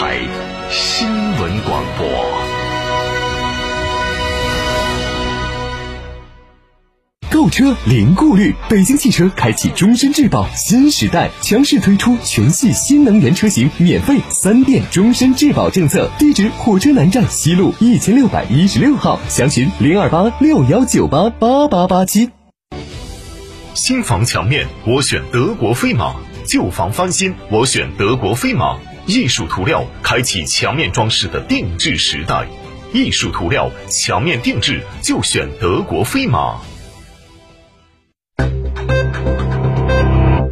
台新闻广播。购车零顾虑，北京汽车开启终身质保新时代，强势推出全系新能源车型免费三电终身质保政策。地址：火车南站西路一千六百一十六号，详询零二八六幺九八八八八七。新房墙面，我选德国飞马；旧房翻新，我选德国飞马。艺术涂料开启墙面装饰的定制时代，艺术涂料墙面定制就选德国飞马。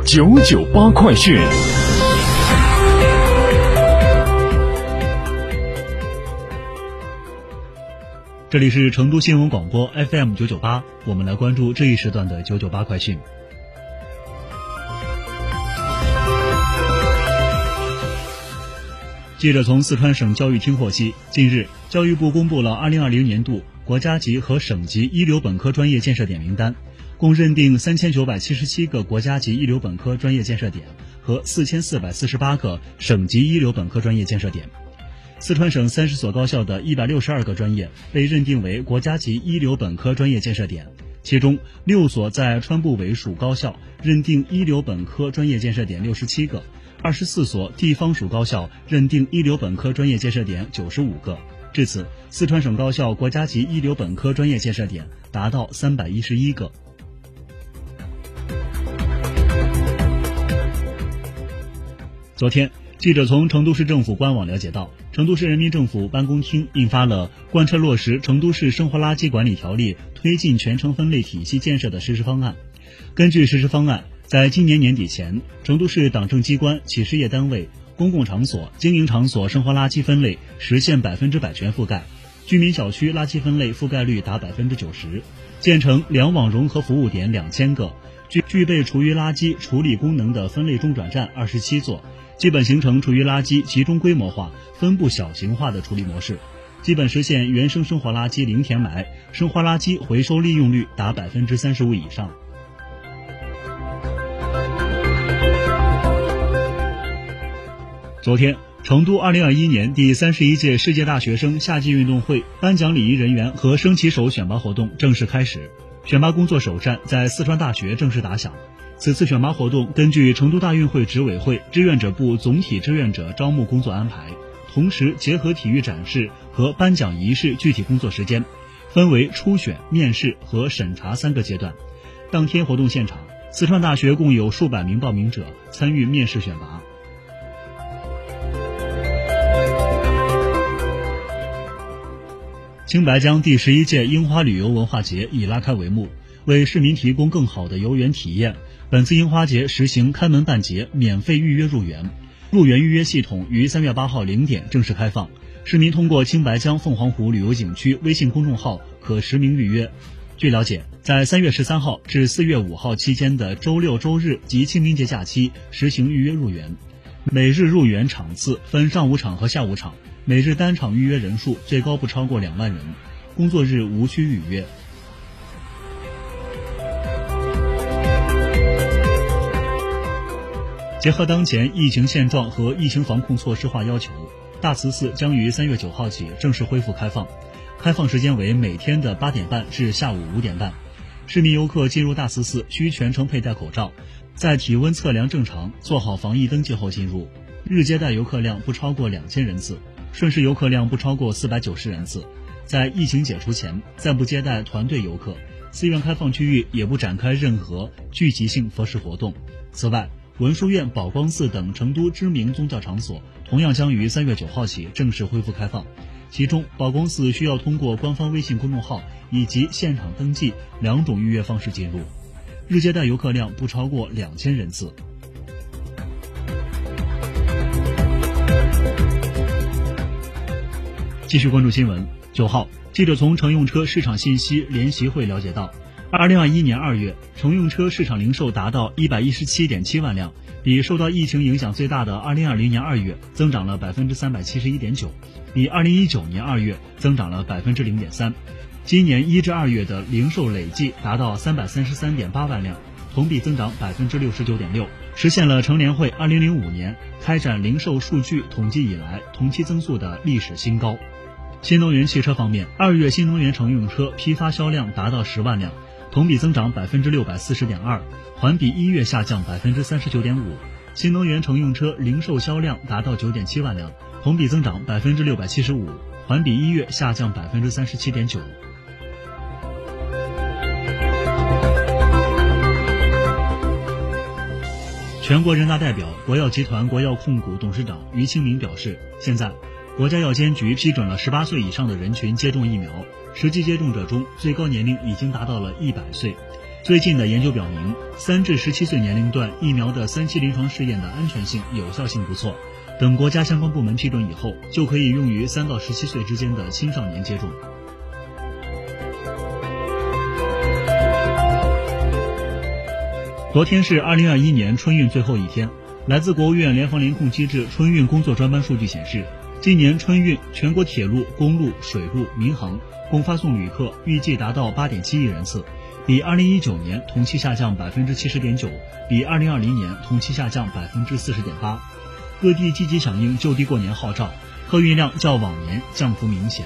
九九八快讯。这里是成都新闻广播 FM 九九八，我们来关注这一时段的九九八快讯。记者从四川省教育厅获悉，近日，教育部公布了二零二零年度国家级和省级一流本科专业建设点名单，共认定三千九百七十七个国家级一流本科专业建设点和四千四百四十八个省级一流本科专业建设点。四川省三十所高校的一百六十二个专业被认定为国家级一流本科专业建设点，其中六所在川部委属高校认定一流本科专业建设点六十七个，二十四所地方属高校认定一流本科专业建设点九十五个。至此，四川省高校国家级一流本科专业建设点达到三百一十一个。昨天。记者从成都市政府官网了解到，成都市人民政府办公厅印发了贯彻落实《成都市生活垃圾管理条例》推进全程分类体系建设的实施方案。根据实施方案，在今年年底前，成都市党政机关、企事业单位、公共场所、经营场所生活垃圾分类实现百分之百全覆盖，居民小区垃圾分类覆盖率达百分之九十，建成两网融合服务点两千个，具具备厨余垃圾处理功能的分类中转站二十七座。基本形成厨余垃圾集中规模化、分布小型化的处理模式，基本实现原生生活垃圾零填埋，生活垃圾回收利用率达百分之三十五以上。昨天，成都二零二一年第三十一届世界大学生夏季运动会颁奖礼仪人员和升旗手选拔活动正式开始，选拔工作首战在四川大学正式打响。此次选拔活动根据成都大运会执委会志愿者部总体志愿者招募工作安排，同时结合体育展示和颁奖仪式具体工作时间，分为初选、面试和审查三个阶段。当天活动现场，四川大学共有数百名报名者参与面试选拔。青白江第十一届樱花旅游文化节已拉开帷幕，为市民提供更好的游园体验。本次樱花节实行开门半节，免费预约入园。入园预约系统于三月八号零点正式开放，市民通过青白江凤凰湖旅游景区微信公众号可实名预约。据了解，在三月十三号至四月五号期间的周六、周日及清明节假期实行预约入园，每日入园场次分上午场和下午场，每日单场预约人数最高不超过两万人，工作日无需预约。结合当前疫情现状和疫情防控措施化要求，大慈寺将于三月九号起正式恢复开放。开放时间为每天的八点半至下午五点半。市民游客进入大慈寺需全程佩戴口罩，在体温测量正常、做好防疫登记后进入。日接待游客量不超过两千人次，顺势游客量不超过四百九十人次。在疫情解除前，暂不接待团队游客。寺院开放区域也不展开任何聚集性佛事活动。此外，文殊院、宝光寺等成都知名宗教场所同样将于三月九号起正式恢复开放，其中宝光寺需要通过官方微信公众号以及现场登记两种预约方式进入，日接待游客量不超过两千人次。继续关注新闻。九号，记者从乘用车市场信息联席会了解到，二零二一年二月，乘用车市场零售达到一百一十七点七万辆，比受到疫情影响最大的二零二零年二月增长了百分之三百七十一点九，比二零一九年二月增长了百分之零点三。今年一至二月的零售累计达到三百三十三点八万辆，同比增长百分之六十九点六，实现了乘联会二零零五年开展零售数据统计以来同期增速的历史新高。新能源汽车方面，二月新能源乘用车批发销量达到十万辆，同比增长百分之六百四十点二，环比一月下降百分之三十九点五。新能源乘用车零售销量达到九点七万辆，同比增长百分之六百七十五，环比一月下降百分之三十七点九。全国人大代表、国药集团国药控股董事长于清明表示，现在国家药监局批准了十八岁以上的人群接种疫苗，实际接种者中最高年龄已经达到了一百岁。最近的研究表明，三至十七岁年龄段疫苗的三期临床试验的安全性、有效性不错。等国家相关部门批准以后，就可以用于三到十七岁之间的青少年接种。昨天是二零二一年春运最后一天。来自国务院联防联控机制春运工作专班数据显示，今年春运全国铁路、公路、水路、民航共发送旅客预计达到八点七亿人次，比二零一九年同期下降百分之七十点九，比二零二零年同期下降百分之四十点八。各地积极响应就地过年号召，客运量较往年降幅明显。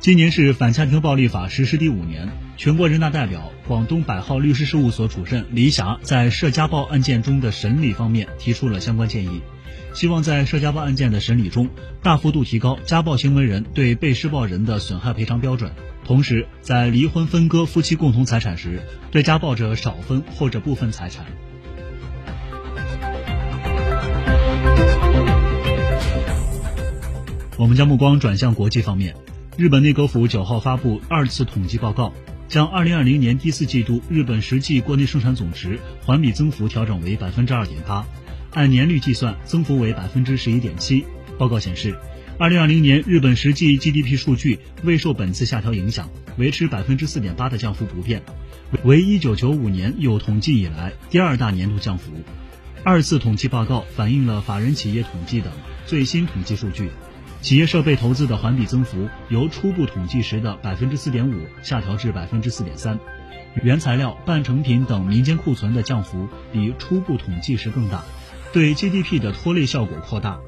今年是反家庭暴力法实施第五年，全国人大代表、广东百浩律师事务所主任黎霞在涉家暴案件中的审理方面提出了相关建议，希望在涉家暴案件的审理中大幅度提高家暴行为人对被施暴人的损害赔偿标准，同时在离婚分割夫妻共同财产时，对家暴者少分或者部分财产。我们将目光转向国际方面。日本内阁府九号发布二次统计报告，将二零二零年第四季度日本实际国内生产总值环比增幅调整为百分之二点八，按年率计算增幅为百分之十一点七。报告显示，二零二零年日本实际 GDP 数据未受本次下调影响，维持百分之四点八的降幅不变，为一九九五年有统计以来第二大年度降幅。二次统计报告反映了法人企业统计等最新统计数据。企业设备投资的环比增幅由初步统计时的百分之四点五下调至百分之四点三，原材料、半成品等民间库存的降幅比初步统计时更大，对 GDP 的拖累效果扩大。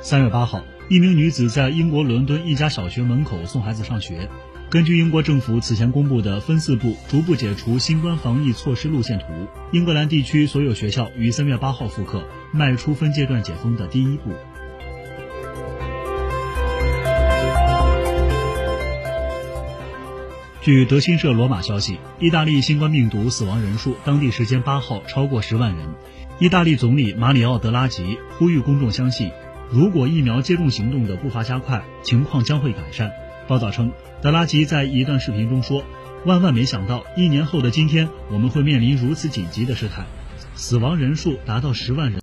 三月八号，一名女子在英国伦敦一家小学门口送孩子上学。根据英国政府此前公布的分四步逐步解除新冠防疫措施路线图，英格兰地区所有学校于三月八号复课，迈出分阶段解封的第一步。据德新社罗马消息，意大利新冠病毒死亡人数当地时间八号超过十万人。意大利总理马里奥·德拉吉呼吁公众相信，如果疫苗接种行动的步伐加快，情况将会改善。报道称，德拉吉在一段视频中说：“万万没想到，一年后的今天，我们会面临如此紧急的事态，死亡人数达到十万人。”